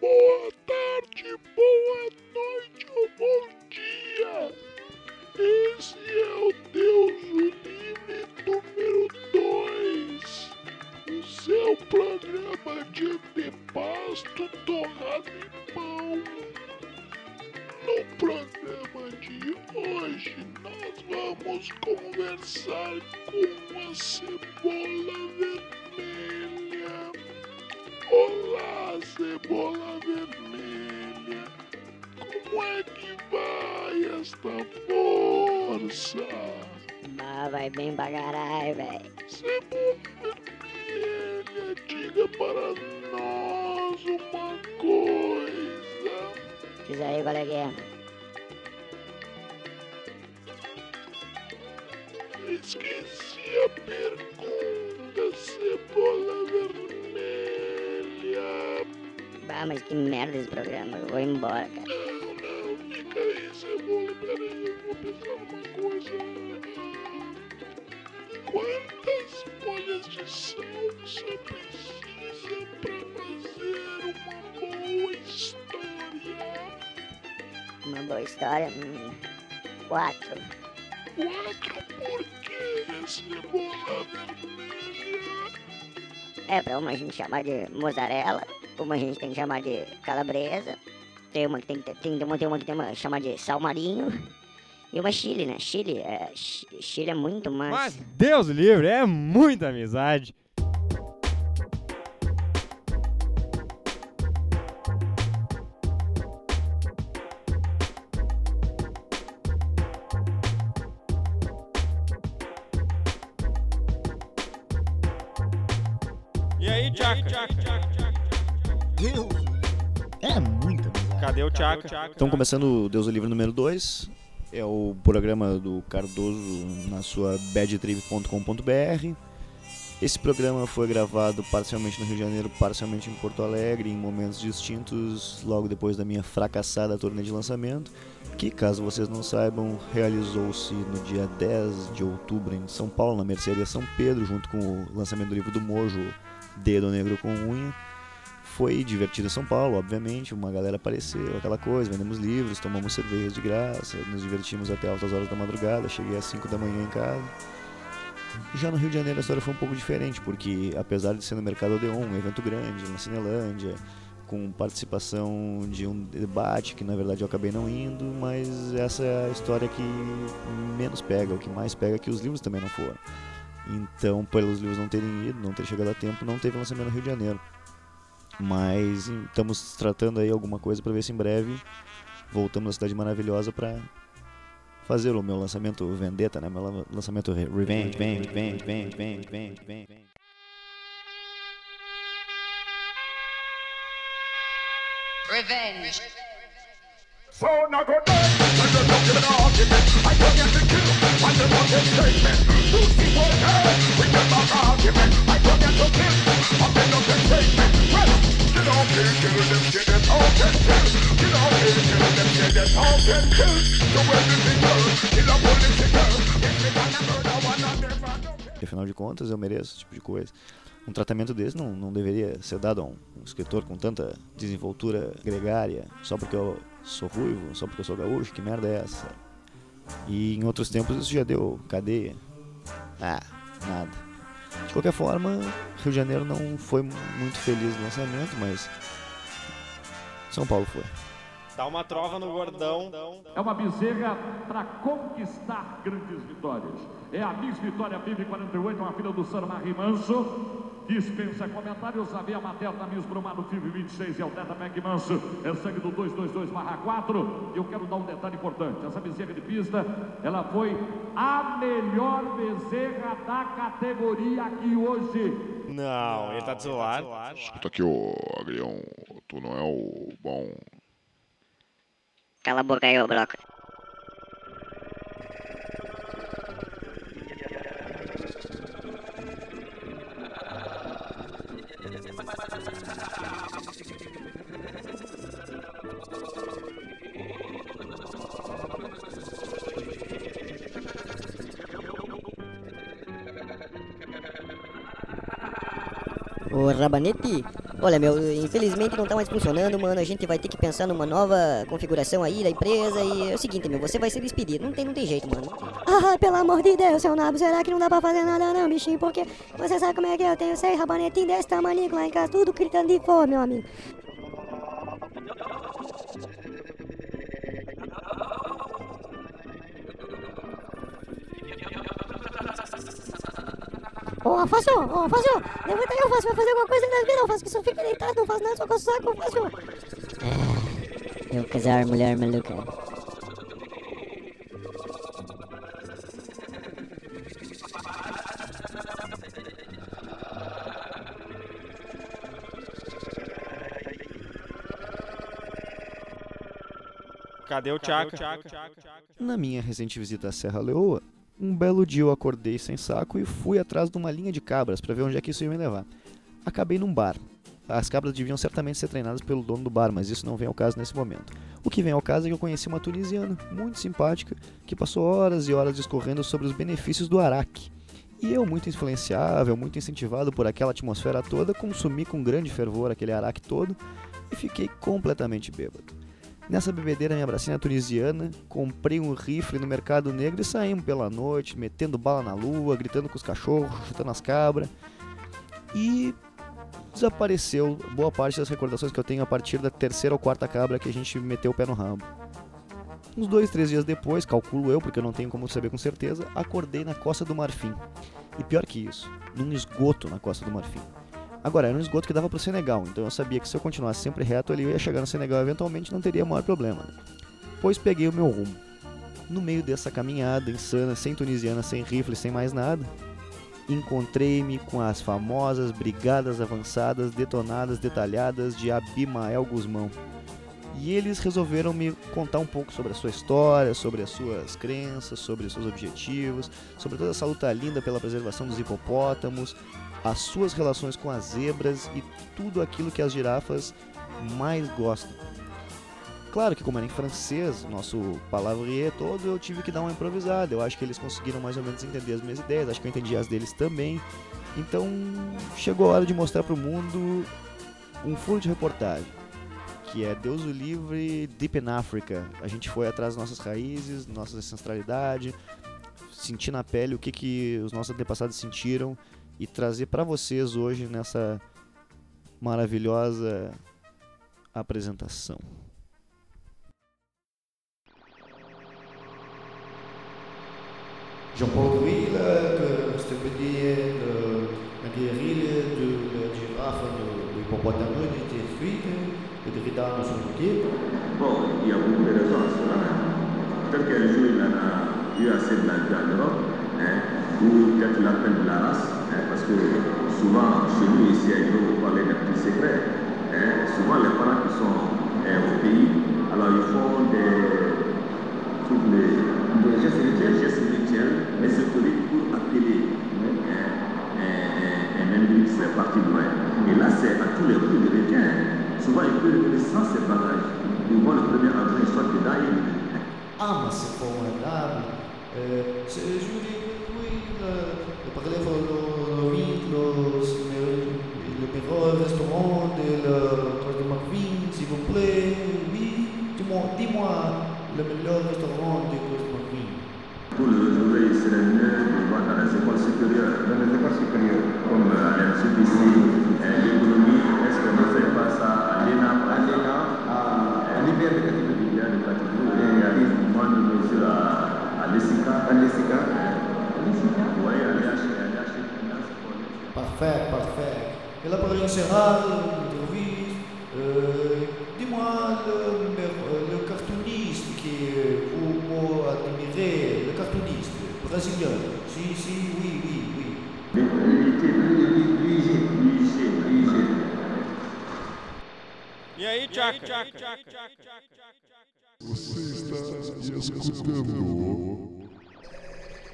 boa tarde, boa noite ou bom dia. Esse é o Deus Livre número 2. O seu programa de antepasto torrado em mão. No programa de hoje nós vamos conversar com a cebola vermelha. Cebola vermelha. Como é que vai esta força? Mas vai bem pra caralho, velho. Cebola vermelha, diga para nós uma coisa. Diz aí qual é que é. Esqueci Bah, mas que merda esse programa. Eu vou embora, cara. Quantas folhas de sal você precisa pra fazer uma boa história? Uma boa história. Hum, quatro. Quatro por quê, cebola vermelha? É, pra uma a gente chamar de mozzarella, uma a gente tem que chamar de calabresa, tem uma que tem ter, tem, uma, tem uma que tem que chamar de sal marinho, e uma chile, né? Chile é, chi- chile é muito mais... Mas Deus livre, é muita amizade. O Tchaka? Então, começando o Deus o Livre número 2. É o programa do Cardoso na sua badtrip.com.br. Esse programa foi gravado parcialmente no Rio de Janeiro, parcialmente em Porto Alegre, em momentos distintos, logo depois da minha fracassada turnê de lançamento, que, caso vocês não saibam, realizou-se no dia 10 de outubro em São Paulo, na Mercearia São Pedro, junto com o lançamento do livro do Mojo, Dedo Negro com Unha. Foi divertido São Paulo, obviamente, uma galera apareceu, aquela coisa, vendemos livros, tomamos cervejas de graça, nos divertimos até altas horas da madrugada, cheguei às 5 da manhã em casa. Já no Rio de Janeiro a história foi um pouco diferente, porque apesar de ser no Mercado Odeon, um evento grande, na Cinelândia, com participação de um debate que na verdade eu acabei não indo, mas essa é a história que menos pega, o que mais pega é que os livros também não foram. Então, pelos livros não terem ido, não ter chegado a tempo, não teve lançamento no Rio de Janeiro. Mas estamos tratando aí alguma coisa para ver se em breve voltamos na cidade maravilhosa para fazer o meu lançamento Vendetta, né? Meu lan- lançamento Re- Revenge, Revenge, Revenge, Revenge, Revenge, Revenge, Revenge. Afinal de contas, eu mereço esse tipo de coisa. Um tratamento desse não, não deveria ser dado a um, um escritor com tanta desenvoltura gregária, só porque eu sou ruivo, só porque eu sou gaúcho, que merda é essa? E em outros tempos isso já deu cadeia. Ah, nada. De qualquer forma, Rio de Janeiro não foi muito feliz no lançamento, mas São Paulo foi. Dá uma trova no gordão. É uma bezerra para conquistar grandes vitórias. É a Miss Vitória Bibi 48, uma filha do Sarmari Manso. Dispensa comentários, a Via Materna Miss Brumado FIV 26 e Alteta Mac Manso. É sangue do 222 4. E eu quero dar um detalhe importante. Essa bezerra de pista, ela foi a melhor bezerra da categoria aqui hoje. Não, ele tá de zoar. Escuta aqui, ô Agrião, tu não é o bom. Cala a boca aí, ô broca. Ô Rabanete, Olha, meu, infelizmente não tá mais funcionando, mano. A gente vai ter que pensar numa nova configuração aí da empresa. E é o seguinte, meu, você vai ser despedido. Não tem, não tem jeito, mano. Ah, pelo amor de Deus, seu nabo, será que não dá pra fazer nada não, bichinho? Porque você sabe como é que é? Eu tenho seis rabanetinhos desse tamanho lá em casa, tudo gritando de fome, meu amigo. Ô, Alfacio, ô, Alfacio, levanta aí, Alfacio, vai fazer alguma coisa na vida, Alfacio, que só fica deitado, não faz nada, só com o saco, Alfacio. Ah, eu casar mulher maluca. Cadê o Tchaka? Na minha recente visita à Serra Leoa, um belo dia eu acordei sem saco e fui atrás de uma linha de cabras para ver onde é que isso ia me levar. Acabei num bar. As cabras deviam certamente ser treinadas pelo dono do bar, mas isso não vem ao caso nesse momento. O que vem ao caso é que eu conheci uma tunisiana muito simpática que passou horas e horas discorrendo sobre os benefícios do araque. E eu, muito influenciável, muito incentivado por aquela atmosfera toda, consumi com grande fervor aquele araque todo e fiquei completamente bêbado. Nessa bebedeira minha bracina tunisiana, comprei um rifle no mercado negro e saímos pela noite, metendo bala na lua, gritando com os cachorros, chutando as cabras. E desapareceu boa parte das recordações que eu tenho a partir da terceira ou quarta cabra que a gente meteu o pé no rabo. Uns dois, três dias depois, calculo eu, porque eu não tenho como saber com certeza, acordei na Costa do Marfim. E pior que isso, num esgoto na Costa do Marfim. Agora, era um esgoto que dava pro Senegal, então eu sabia que se eu continuasse sempre reto ali, eu ia chegar no Senegal eventualmente não teria maior problema. Né? Pois peguei o meu rumo. No meio dessa caminhada insana, sem tunisiana, sem rifle, sem mais nada, encontrei-me com as famosas brigadas avançadas, detonadas, detalhadas de Abimael Guzmão. E eles resolveram me contar um pouco sobre a sua história, sobre as suas crenças, sobre os seus objetivos, sobre toda essa luta linda pela preservação dos hipopótamos, as suas relações com as zebras e tudo aquilo que as girafas mais gostam. Claro que como era em francês, nosso palavrier todo, eu tive que dar uma improvisada. Eu acho que eles conseguiram mais ou menos entender as minhas ideias, acho que eu entendi as deles também. Então chegou a hora de mostrar para o mundo um furo de reportagem, que é Deus o Livre Deep in Africa. A gente foi atrás das nossas raízes, nossa ancestralidade, sentir na pele o que, que os nossos antepassados sentiram e trazer para vocês hoje nessa maravilhosa apresentação. Jean-Paul Gouy, là, que c'était petit, le, la guérille de la girafe, de l'hippopotame était détruite, les diridas ne sont plus. Bon, il y a beaucoup de raisons à cela. Peut-être qu'un jour il en a eu assez de la vie en Europe, hein, ou peut-être l'appel de la race, parce que souvent chez nous ici à Europe, on parlait des petits secrets. Hein, souvent les parents qui sont hein, au pays, alors ils font des, toutes les, des gestes rituels, rituels, ésotériques pour appeler hein, un, individu qui parti loin. Et là, c'est à tous les coups de chrétiens. Souvent, il peut revenir sans ses bagages. Ils vont le premier ils sortent dedans, ils Ah, mais c'est formidable. Euh, c'est- je vous dis, oui, général, l'entrevue, euh, dis-moi le, le, le cartooniste qui vous vous admirez, le cartooniste brésilien. Si, si, oui, oui, oui. Luigi, Luigi, Luigi, Luigi. E aí, Tchaka? Você está escutando.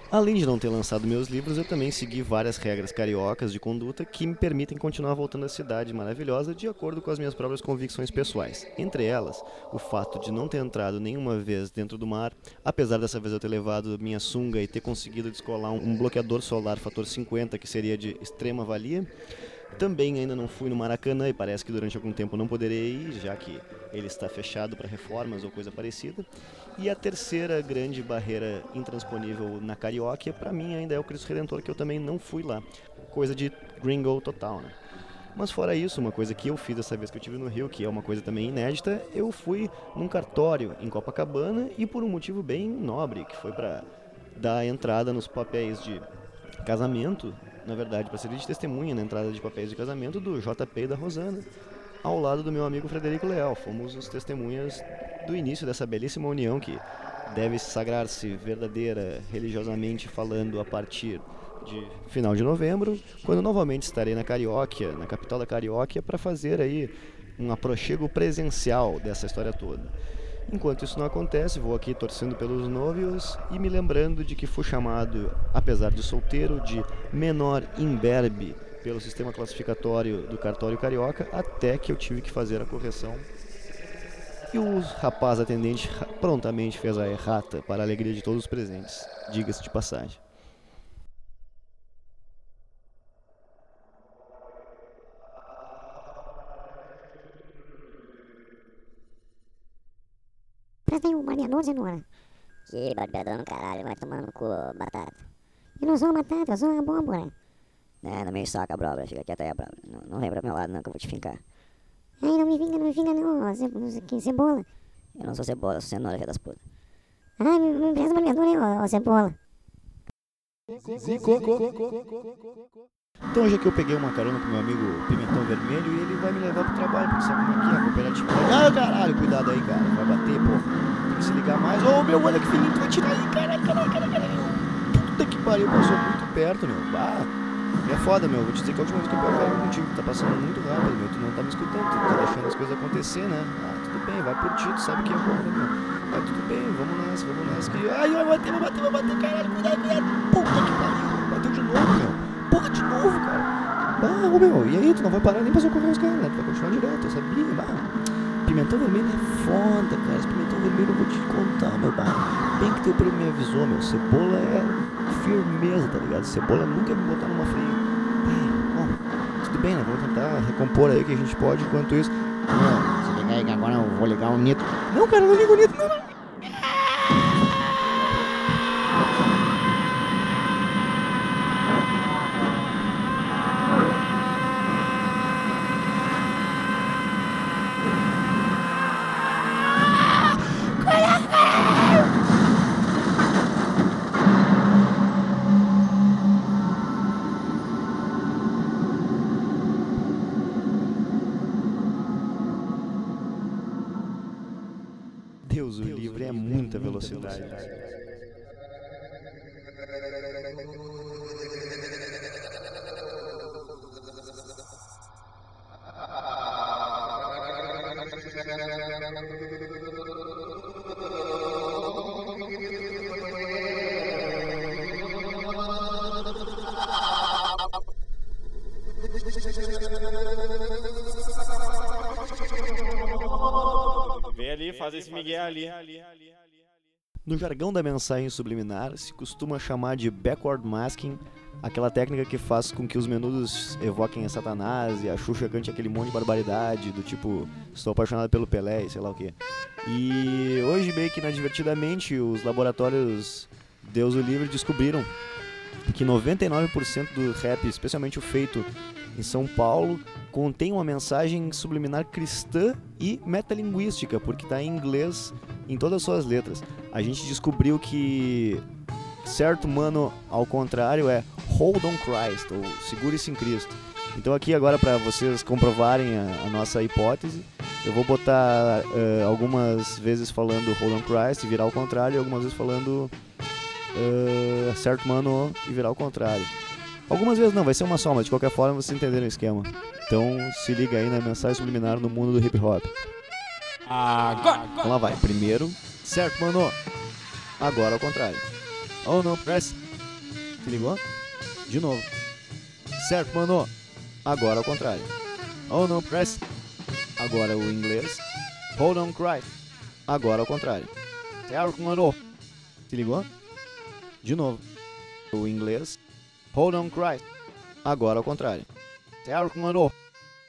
Além de não ter lançado meus livros, eu também segui várias regras cariocas de conduta que me permitem continuar voltando à cidade maravilhosa de acordo com as minhas próprias convicções pessoais. Entre elas, o fato de não ter entrado nenhuma vez dentro do mar, apesar dessa vez eu ter levado minha sunga e ter conseguido descolar um bloqueador solar fator 50, que seria de extrema valia. Também ainda não fui no Maracanã e parece que durante algum tempo não poderei ir, já que ele está fechado para reformas ou coisa parecida. E a terceira grande barreira intransponível na Carioca, para mim ainda é o Cristo Redentor, que eu também não fui lá. Coisa de gringo total, né? Mas fora isso, uma coisa que eu fiz dessa vez que eu tive no Rio, que é uma coisa também inédita, eu fui num cartório em Copacabana e por um motivo bem nobre, que foi para dar entrada nos papéis de casamento, na verdade, para servir de testemunha na entrada de papéis de casamento do JP e da Rosana, ao lado do meu amigo Frederico Leal. Fomos os testemunhas do início dessa belíssima união que deve sagrar-se verdadeira, religiosamente falando, a partir de final de novembro, quando novamente estarei na Carioquia, na capital da Carioquia, para fazer aí um aprochego presencial dessa história toda. Enquanto isso não acontece, vou aqui torcendo pelos novios e me lembrando de que fui chamado, apesar de solteiro, de menor imberbe pelo sistema classificatório do cartório carioca, até que eu tive que fazer a correção. E o rapaz atendente prontamente fez a errata para a alegria de todos os presentes, diga-se de passagem. Aí um barbeador, Zenora. Que barbeador no caralho, vai tomar no cu, batata. Eu não sou uma batata, eu sou uma abóbora. É, não me saca, brobra, fica quieta aí, brobra. Não, não vem pro meu lado não, que eu vou te fincar. Ai, não me vinga, não me vinga não, ó, ce- não sei que, cebola. Eu não sou cebola, eu sou cenoura, filha das putas. Ai, me, me o barbeador aí, ó, ó, cebola. Então hoje aqui eu peguei uma carona com meu amigo Pimentão Vermelho e ele vai me levar pro trabalho, porque sabe como é que é, a cooperativa. Ah, caralho, cuidado aí, cara, vai bater, pô. Tem que se ligar mais. Ô, meu, olha que fininho, tu vai tirar aí, caralho, caralho, caralho, caralho. Puta que pariu, passou muito perto, meu. Bah, é foda, meu. Vou te dizer que a última vez que eu peguei carona contigo, tá passando muito rápido, meu. Tu não tá me escutando, tu tá deixando as coisas acontecer, né? Ah, tudo bem, vai por ti, tu sabe que é bom, né, meu? Vai tudo bem, vamos nessa, vamos nessa. Que... Ai, vai bater, vai bater, vai bater, caralho, cuidado, cuidado. Puta que pariu, bateu de novo, meu. Ah, meu, e aí, tu não vai parar nem pra socorrer os caras, né? Tu vai continuar direto, eu sabia, bah. Pimentão vermelho é foda, cara. Esse pimentão vermelho eu vou te contar, meu bah. Bem que teu primo me avisou, meu. Cebola é firmeza, tá ligado? Cebola nunca me botar numa fria. Ah, bom, tudo bem, né? Vamos tentar recompor aí o que a gente pode enquanto isso. Não, se liga aí que agora eu vou ligar o nitro. Não, cara, não liga o nitro, não, não. Deus o livre, é muita velocidade. Ali, faz esse Miguel ali. No jargão da mensagem subliminar, se costuma chamar de backward masking, aquela técnica que faz com que os menudos evoquem a Satanás e a Xuxa cante aquele monte de barbaridade, do tipo, estou apaixonado pelo Pelé e sei lá o que. E hoje, meio que inadvertidamente, os laboratórios Deus o Livre descobriram que 99% do rap, especialmente o feito em São Paulo, contém uma mensagem subliminar cristã e metalinguística, porque está em inglês em todas as suas letras. A gente descobriu que certo mano ao contrário é hold on Christ, ou segure-se em Cristo. Então aqui agora para vocês comprovarem a, a nossa hipótese, eu vou botar eh, algumas vezes falando hold on Christ e virar ao contrário, e algumas vezes falando eh, certo mano e virar ao contrário. Algumas vezes não, vai ser uma só, mas de qualquer forma vocês entenderam o esquema. Então se liga aí na mensagem subliminar no mundo do hip hop. Agora! Então lá vai. Primeiro, certo, mano. Agora ao contrário. Oh não, press. Se ligou? De novo. Certo, mano. Agora ao contrário. Oh não, press. Agora o inglês. Hold on, cry. Agora ao contrário. Certo, mano. Se ligou? De novo. O inglês. Hold on, cry. Agora ao contrário. Certo, mano?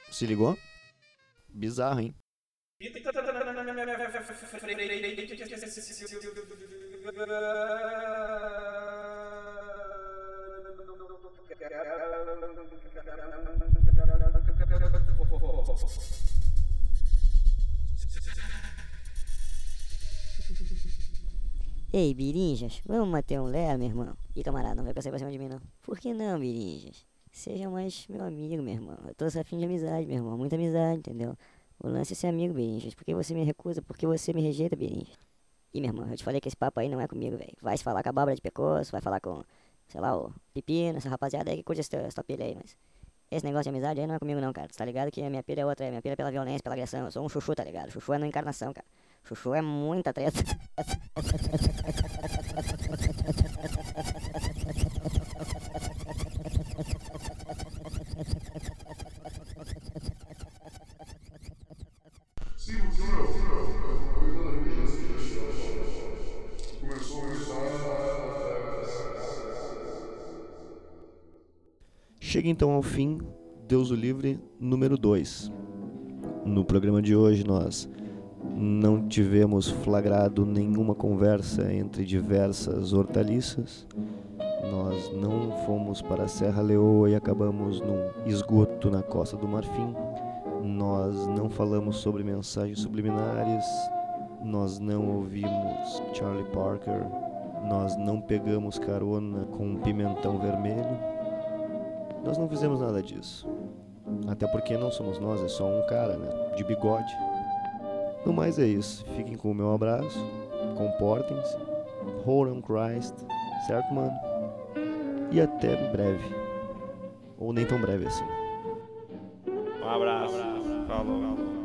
Se ligou? Bizarro, hein? Ei, Birinjas, vamos manter um lé, meu irmão? Ih, camarada, não vai passar pra cima de mim, não. Por que não, Birinjas? Seja mais meu amigo, meu irmão. Eu tô só afim de amizade, meu irmão. Muita amizade, entendeu? O lance é ser amigo, Birinjas. Por que você me recusa? Por que você me rejeita, Birinjas? Ih, meu irmão, eu te falei que esse papo aí não é comigo, velho. Vai se falar com a Bárbara de Pecoso, vai falar com, sei lá, o Pepino, essa rapaziada aí que curte essa tua pilha aí, mas... Esse negócio de amizade aí não é comigo não, cara. Tu tá ligado que a minha pilha é outra, é minha pilha é pela violência, pela agressão. Eu sou um chuchu, tá ligado? Chuchu é na encarnação, cara. Chuchu é muita treta. Chega então ao fim, Deus o Livre número 2. No programa de hoje nós não tivemos flagrado nenhuma conversa entre diversas hortaliças. Nós não fomos para a Serra Leoa e acabamos num esgoto na Costa do Marfim. Nós não falamos sobre mensagens subliminares. Nós não ouvimos Charlie Parker. Nós não pegamos carona com um pimentão vermelho. Nós não fizemos nada disso. Até porque não somos nós, é só um cara, né? De bigode. No mais é isso. Fiquem com o meu abraço. Comportem-se. Hold on Christ. Certo, mano? E até breve. Ou nem tão breve assim. Um abraço. Falou.